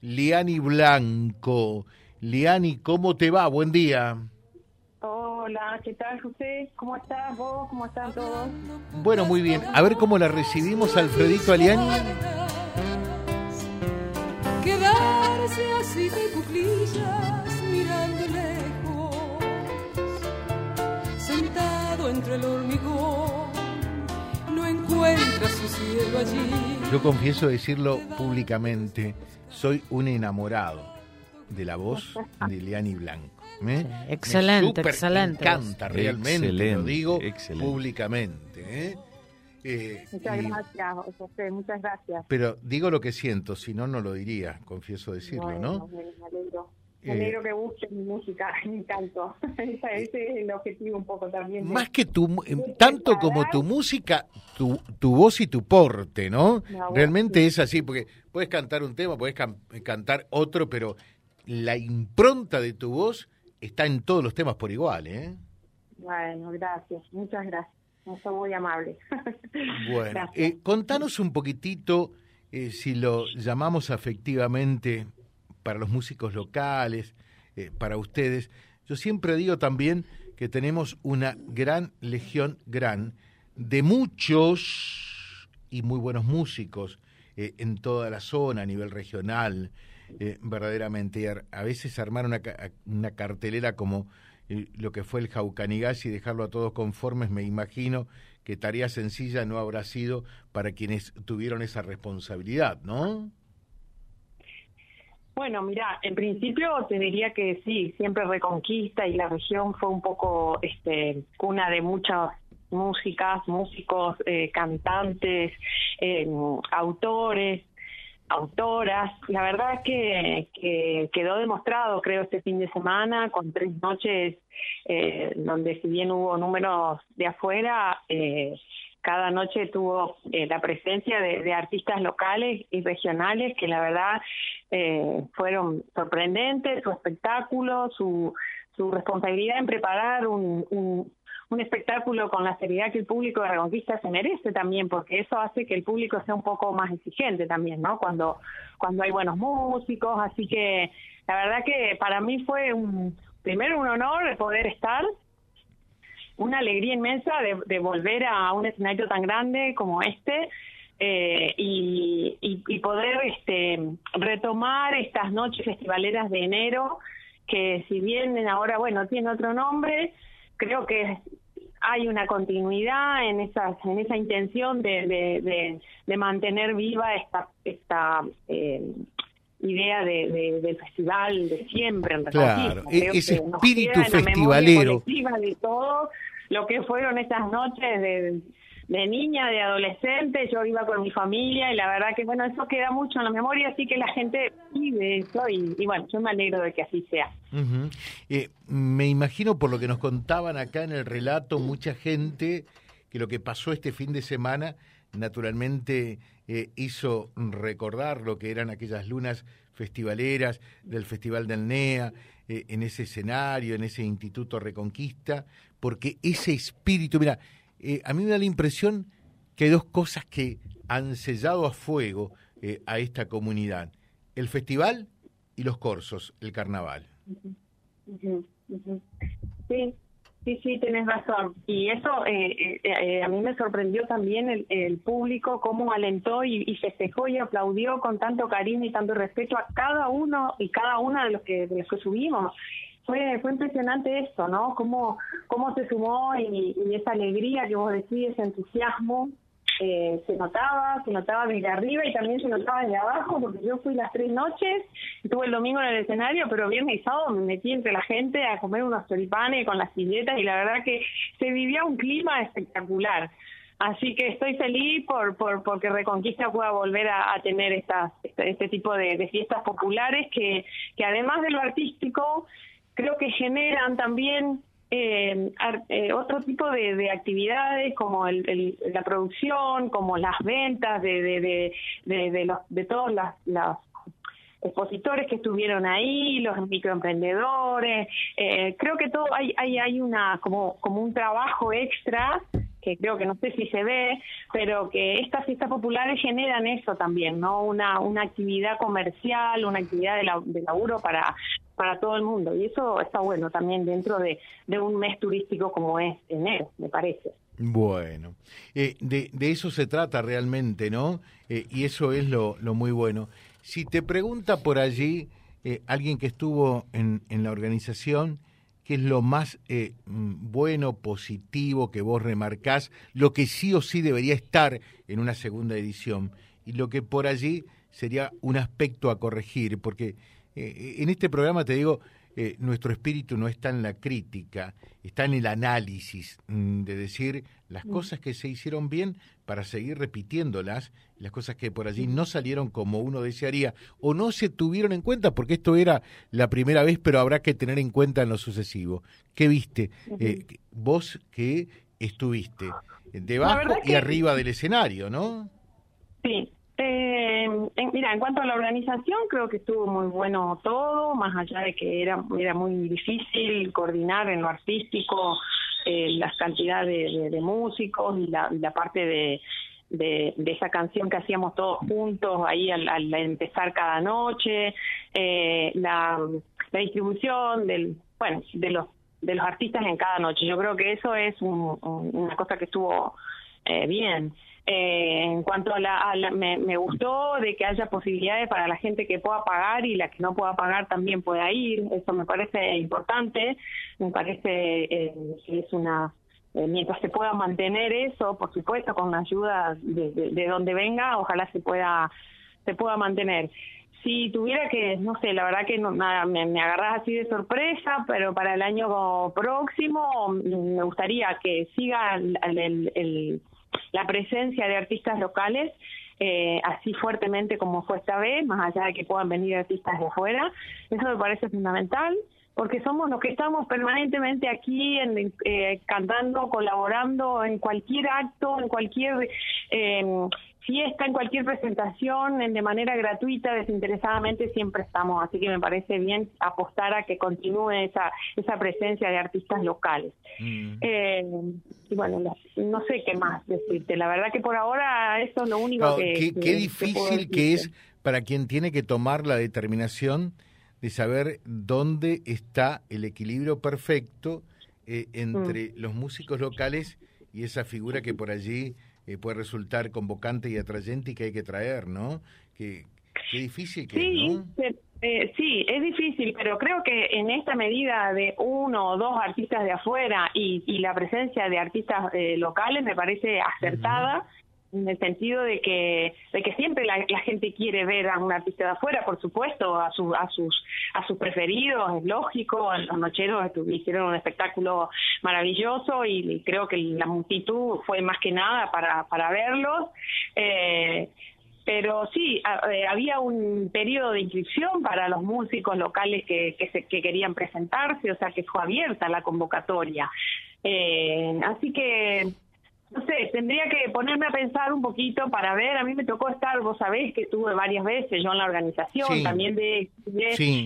Liani Blanco. Liani, ¿cómo te va? Buen día. Hola, ¿qué tal José? ¿Cómo estás vos? ¿Cómo están todos? Bueno, muy bien. A ver cómo la recibimos, Alfredito Aliani. Quedarse así de cuclillas mirando lejos, sentado entre el hormigón, encuentra su cielo allí. Yo confieso decirlo públicamente, soy un enamorado de la voz de Liani Blanco. ¿eh? excelente, Me excelente. encanta realmente, lo digo excelente. públicamente. ¿eh? Eh, Muchas y- gracias, José, muchas gracias. pero digo lo que siento, si no, no lo diría, confieso decirlo, Bueno, ¿no? Me me alegro. Eh, alegro que busques mi música, me encantó. Ese ese es el objetivo un poco también. de- Más que tu, eh, tanto como tu música, tu, tu voz y tu porte, ¿no? Realmente sí. es así, porque puedes cantar un tema, puedes can- cantar otro, pero la impronta de tu voz está en todos los temas por igual, ¿eh? Bueno, gracias, muchas gracias. Soy muy amable. Bueno, eh, contanos un poquitito, eh, si lo llamamos afectivamente para los músicos locales, eh, para ustedes. Yo siempre digo también que tenemos una gran legión, gran, de muchos y muy buenos músicos eh, en toda la zona a nivel regional, eh, verdaderamente. A veces armar una, una cartelera como lo que fue el Jaucanigas y dejarlo a todos conformes, me imagino que tarea sencilla no habrá sido para quienes tuvieron esa responsabilidad, ¿no? Bueno, mira, en principio te diría que sí, siempre Reconquista y la región fue un poco este, cuna de muchas músicas, músicos, eh, cantantes, eh, autores, autoras. La verdad es que, que quedó demostrado, creo, este fin de semana con tres noches eh, donde si bien hubo números de afuera, eh, cada noche tuvo eh, la presencia de, artistas locales y regionales que la verdad eh, fueron sorprendentes, su espectáculo, su, su responsabilidad en preparar un, un, un espectáculo con la seriedad que el público de Reconquista se merece también, porque eso hace que el público sea un poco más exigente también, ¿no? Cuando, cuando hay buenos músicos, así que la verdad que para mí fue un, primero un honor poder estar, una alegría inmensa de, volver a un escenario tan grande como este eh, y, y, y poder este, retomar estas noches festivaleras de enero que si bien ahora bueno tiene otro nombre creo que hay una continuidad en esa en esa intención de, de, de, de mantener viva esta esta eh, idea de, de- del festival de siempre en Claro, e- ese espíritu festivalero. de todo lo que fueron esas noches de, de niña, de adolescente, yo iba con mi familia y la verdad que bueno, eso queda mucho en la memoria, así que la gente vive eso y, y bueno, yo me alegro de que así sea. Eh, me imagino por lo que nos contaban acá en el relato, mucha gente que lo que pasó este fin de semana naturalmente eh, hizo recordar lo que eran aquellas lunas festivaleras del Festival del NEA, eh, en ese escenario, en ese Instituto Reconquista, porque ese espíritu, mira, eh, a mí me da la impresión que hay dos cosas que han sellado a fuego eh, a esta comunidad, el festival y los corsos, el carnaval. Sí, sí, sí, tenés razón. Y eso eh, eh, eh, a mí me sorprendió también el, el público, cómo alentó y, y festejó y aplaudió con tanto cariño y tanto respeto a cada uno y cada una de los que, de los que subimos. Fue, fue impresionante esto, ¿no? Cómo, cómo se sumó y, y esa alegría que vos decís, ese entusiasmo, eh, se notaba, se notaba desde arriba y también se notaba desde abajo, porque yo fui las tres noches, estuve el domingo en el escenario, pero viernes y sábado me metí entre la gente a comer unos choripanes con las silletas y la verdad que se vivía un clima espectacular. Así que estoy feliz por, por porque Reconquista pueda volver a, a tener estas, este, este tipo de, de fiestas populares que, que además de lo artístico, creo que generan también eh, eh, otro tipo de, de actividades como el, la producción, como las ventas de, de, de, de, los, todos las, las expositores que estuvieron ahí, los microemprendedores, eh, creo que todo hay, hay, hay una como, como un trabajo extra que creo que no sé si se ve, pero que estas fiestas populares generan eso también, ¿no? Una, una actividad comercial, una actividad de, la, de laburo para, para todo el mundo. Y eso está bueno también dentro de, de un mes turístico como es enero, me parece. Bueno, eh, de, de, eso se trata realmente, ¿no? Eh, y eso es lo, lo, muy bueno. Si te pregunta por allí eh, alguien que estuvo en, en, la organización, ¿qué es lo más eh, mm, bueno, positivo que vos remarcás, lo que sí o sí debería estar en una segunda edición y lo que por allí sería un aspecto a corregir? Porque eh, en este programa te digo, eh, nuestro espíritu no está en la crítica, está en el análisis, mm, de decir las mm. cosas que se hicieron bien para seguir repitiéndolas, las cosas que por allí no salieron como uno desearía o no se tuvieron en cuenta, porque esto era la primera vez, pero habrá que tener en cuenta en lo sucesivo. ¿Qué viste? Eh, vos que estuviste debajo y arriba del escenario, ¿no? Sí, eh, en, mira, en cuanto a la organización, creo que estuvo muy bueno todo, más allá de que era, era muy difícil coordinar en lo artístico eh, las cantidades de, músicos y la, parte de, de, esa canción que hacíamos todos juntos ahí al, empezar cada noche, eh, la, la distribución del, bueno, de los de los artistas en cada noche. Yo creo que eso es una cosa que estuvo eh, bien. Eh, en cuanto a la, me, gustó de que haya posibilidades para la gente que pueda pagar y la que no pueda pagar también pueda ir. Eso me parece importante. Me parece eh, que es una eh, mientras se pueda mantener eso, por supuesto, con la ayuda de, de, donde venga, ojalá se pueda se pueda mantener. Si tuviera que, no sé, la verdad que no, nada, me, me agarras así de sorpresa, pero para el año próximo me gustaría que siga el la presencia de artistas locales eh, así fuertemente como fue esta vez, más allá de que puedan venir artistas de afuera. Eso me parece fundamental porque somos los que estamos permanentemente aquí en, eh, cantando, colaborando en cualquier acto, en cualquier eh, fiesta, en cualquier presentación, en, de manera gratuita, desinteresadamente, siempre estamos. Así que me parece bien apostar a que continúe esa, esa presencia de artistas locales. Mm. Eh, y bueno, no, sé qué más decirte. La verdad que por ahora eso es lo único que... Qué, difícil que es para quien tiene que tomar la determinación de saber dónde está el equilibrio perfecto eh, entre mm. los músicos locales y esa figura que por allí eh, puede resultar convocante y atrayente y que hay que traer, ¿no? Qué, qué difícil que sí, ¿no? Eh, sí, es difícil, pero creo que en esta medida de uno o dos artistas de afuera y, y la presencia de artistas locales me parece acertada en el sentido de que de que siempre la, gente quiere ver a un artista de afuera por supuesto a sus a sus a sus preferidos es lógico los nocheros hicieron un espectáculo maravilloso y, creo que la multitud fue más que nada para para verlos eh, pero sí, eh, había un periodo de inscripción para los músicos locales que, que, se, que querían presentarse, o sea que fue abierta la convocatoria. Eh, así que no sé, tendría que ponerme a pensar un poquito para ver, a mí me tocó estar, vos sabés que estuve varias veces yo en la organización, también de,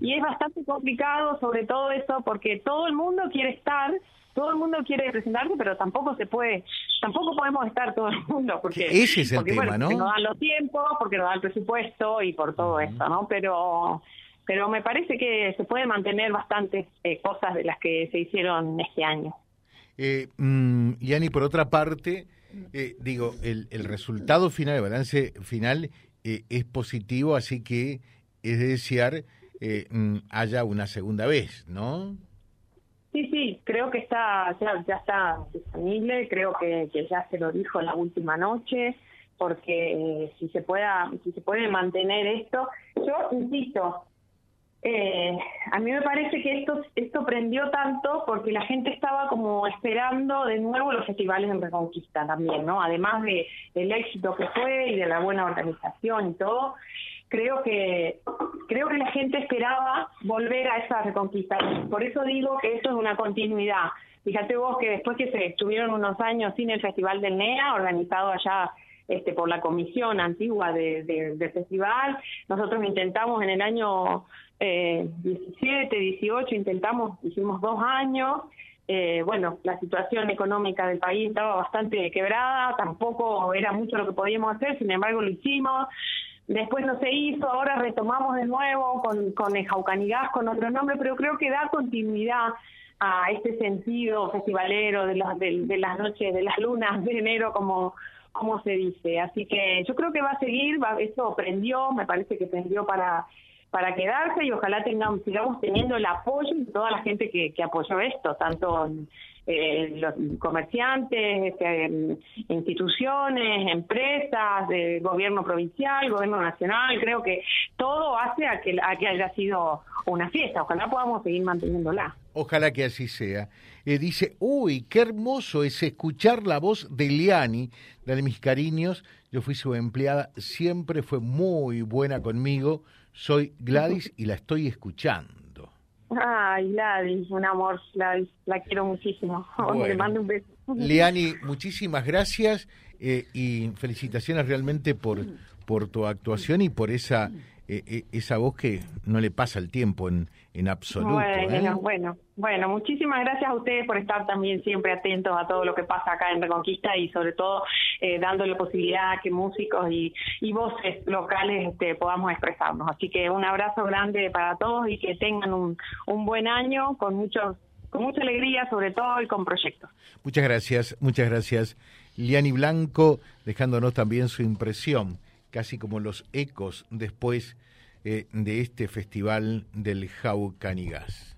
y es bastante complicado sobre todo eso porque todo el mundo quiere estar, todo el mundo quiere presentarse, pero tampoco se puede, tampoco podemos estar todo el mundo porque ese es el tema, ¿no? no dan los tiempos, porque no dan el presupuesto y por todo eso, ¿no? Pero pero me parece que se puede mantener bastantes eh, cosas de las que se hicieron este año. Eh, mm, Yani, por otra parte, eh, digo, el, el, resultado final, el balance final eh, es positivo, así que es de desear eh, mm, haya una segunda vez, ¿no? Sí, sí, creo que está ya, ya está disponible, creo que, que, ya se lo dijo la última noche, porque eh, si se pueda si se puede mantener esto, yo insisto, eh, a mí me parece que esto, esto prendió tanto porque la gente estaba como esperando de nuevo los festivales en Reconquista también, ¿no? Además de, del éxito que fue y de la buena organización y todo, creo que creo que la gente esperaba volver a esa Reconquista. Por eso digo que eso es una continuidad. Fíjate vos que después que se estuvieron unos años sin el Festival del NEA, organizado allá este, por la comisión antigua de, del festival. Nosotros intentamos en el año eh, 17, 18, intentamos, hicimos dos años eh, bueno, la situación económica del país estaba bastante quebrada, tampoco era mucho lo que podíamos hacer, sin embargo lo hicimos. Después no se hizo, ahora retomamos de nuevo con, con el Jaucanigás, con otro nombre, pero creo que da continuidad a este sentido festivalero de, los, de, las noches, de las lunas de enero, como, como se dice. Así que yo creo que va a seguir, va, eso prendió, me parece que prendió para para quedarse y ojalá tengamos, sigamos teniendo el apoyo de toda la gente que, que apoyó esto, tanto eh, los comerciantes, este, instituciones, empresas, gobierno provincial, gobierno nacional, creo que todo hace a que, haya sido una fiesta, ojalá podamos seguir manteniéndola. Ojalá que así sea. Eh, dice, uy, qué hermoso es escuchar la voz de Liani, de mis cariños, yo fui su empleada, siempre fue muy buena conmigo, soy Gladys y la estoy escuchando. Ay, Gladys, un amor, Gladys, la quiero muchísimo. Le mando un beso. Leani, muchísimas gracias eh, y felicitaciones realmente por, por tu actuación y por esa eh, eh, esa voz que no le pasa el tiempo en, en absoluto. Bueno, ¿eh? bueno, bueno, muchísimas gracias a ustedes por estar también siempre atentos a todo lo que pasa acá en Reconquista y sobre todo eh, dándole posibilidad a que músicos y, y voces locales este, podamos expresarnos. Así que un abrazo grande para todos y que tengan un, un buen año con muchos con mucha alegría sobre todo y con proyectos. Muchas gracias, muchas gracias. Liani Blanco dejándonos también su impresión casi como los ecos después eh, de este festival del Jaucanigas.